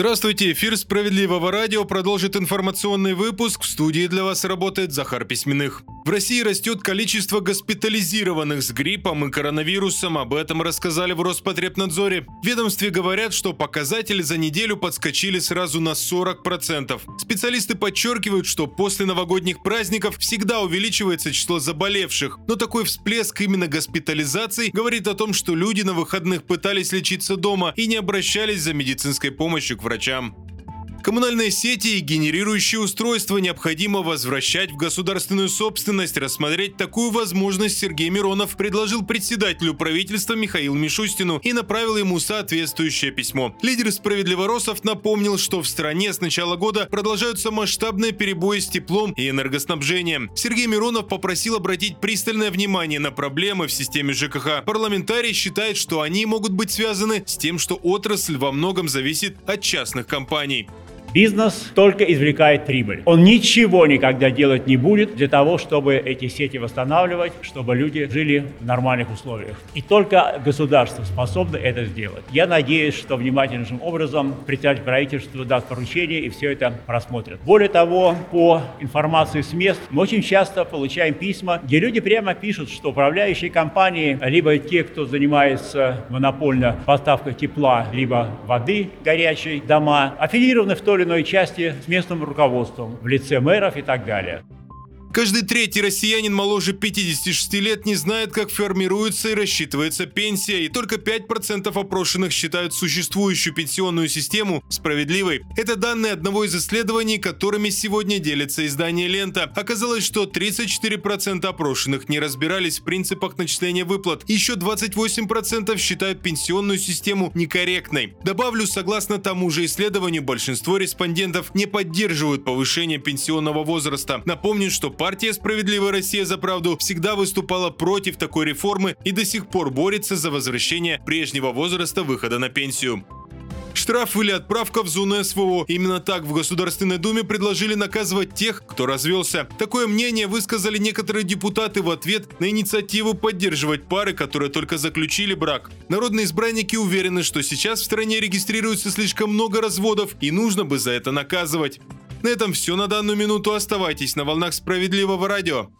Здравствуйте, эфир «Справедливого радио» продолжит информационный выпуск. В студии для вас работает Захар Письменных. В России растет количество госпитализированных с гриппом и коронавирусом. Об этом рассказали в Роспотребнадзоре. В ведомстве говорят, что показатели за неделю подскочили сразу на 40%. Специалисты подчеркивают, что после новогодних праздников всегда увеличивается число заболевших. Но такой всплеск именно госпитализаций говорит о том, что люди на выходных пытались лечиться дома и не обращались за медицинской помощью к врачам врачам. Коммунальные сети и генерирующие устройства необходимо возвращать в государственную собственность. Рассмотреть такую возможность Сергей Миронов предложил председателю правительства Михаилу Мишустину и направил ему соответствующее письмо. Лидер справедливоросов напомнил, что в стране с начала года продолжаются масштабные перебои с теплом и энергоснабжением. Сергей Миронов попросил обратить пристальное внимание на проблемы в системе ЖКХ. Парламентарий считает, что они могут быть связаны с тем, что отрасль во многом зависит от частных компаний. Бизнес только извлекает прибыль. Он ничего никогда делать не будет для того, чтобы эти сети восстанавливать, чтобы люди жили в нормальных условиях. И только государство способно это сделать. Я надеюсь, что внимательнейшим образом председатель правительства даст поручение и все это просмотрит. Более того, по информации с мест мы очень часто получаем письма, где люди прямо пишут, что управляющие компании, либо те, кто занимается монопольно поставкой тепла, либо воды горячей дома, аффилированы в то или иной части с местным руководством в лице мэров и так далее. Каждый третий россиянин моложе 56 лет не знает, как формируется и рассчитывается пенсия, и только 5% опрошенных считают существующую пенсионную систему справедливой. Это данные одного из исследований, которыми сегодня делится издание «Лента». Оказалось, что 34% опрошенных не разбирались в принципах начисления выплат, еще 28% считают пенсионную систему некорректной. Добавлю, согласно тому же исследованию, большинство респондентов не поддерживают повышение пенсионного возраста. Напомню, что партия «Справедливая Россия за правду» всегда выступала против такой реформы и до сих пор борется за возвращение прежнего возраста выхода на пенсию. Штраф или отправка в зону СВО. Именно так в Государственной Думе предложили наказывать тех, кто развелся. Такое мнение высказали некоторые депутаты в ответ на инициативу поддерживать пары, которые только заключили брак. Народные избранники уверены, что сейчас в стране регистрируется слишком много разводов и нужно бы за это наказывать. На этом все на данную минуту. Оставайтесь на волнах справедливого радио.